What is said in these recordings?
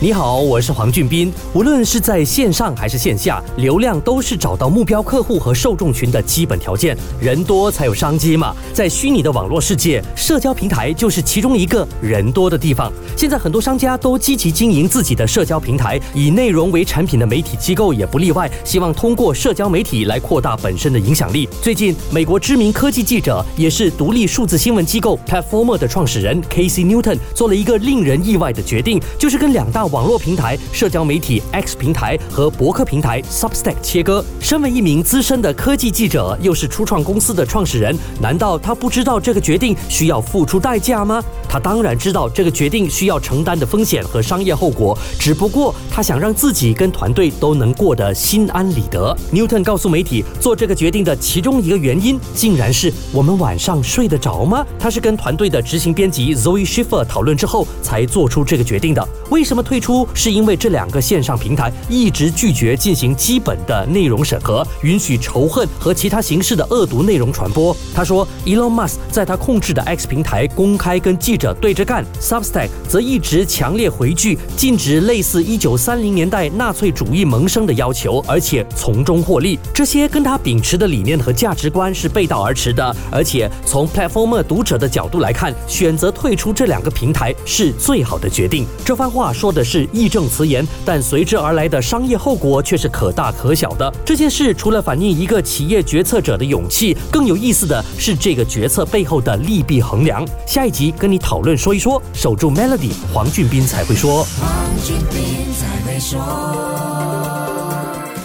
你好，我是黄俊斌。无论是在线上还是线下，流量都是找到目标客户和受众群的基本条件。人多才有商机嘛。在虚拟的网络世界，社交平台就是其中一个人多的地方。现在很多商家都积极经营自己的社交平台，以内容为产品的媒体机构也不例外，希望通过社交媒体来扩大本身的影响力。最近，美国知名科技记者，也是独立数字新闻机构 Platformer 的创始人 Casey Newton 做了一个令人意外的决定，就是跟两大。网络平台、社交媒体 X 平台和博客平台 Substack 切割。身为一名资深的科技记者，又是初创公司的创始人，难道他不知道这个决定需要付出代价吗？他当然知道这个决定需要承担的风险和商业后果，只不过他想让自己跟团队都能过得心安理得。Newton 告诉媒体，做这个决定的其中一个原因，竟然是我们晚上睡得着吗？他是跟团队的执行编辑 Zoe Schiffer 讨论之后才做出这个决定的。为什么退出？是因为这两个线上平台一直拒绝进行基本的内容审核，允许仇恨和其他形式的恶毒内容传播。他说，Elon Musk 在他控制的 X 平台公开跟记者对着干，Substack 则一直强烈回拒，禁止类似1930年代纳粹主义萌生的要求，而且从中获利。这些跟他秉持的理念和价值观是背道而驰的。而且从 Platformer 读者的角度来看，选择退出这两个平台是最好的决定。这番话说的是义正辞严，但随之而来的商业后果却是可大可小的。这件事除了反映一个企业决策者的勇气，更有意思的是这个决策背后的利弊衡量。下一集跟你讨论说一说，守住 Melody，黄俊斌才会说。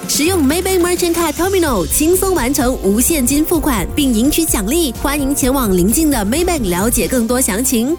使用 Maybank Merchant Card Terminal 轻松完成无现金付款，并赢取奖励。欢迎前往邻近的 Maybank 了解更多详情。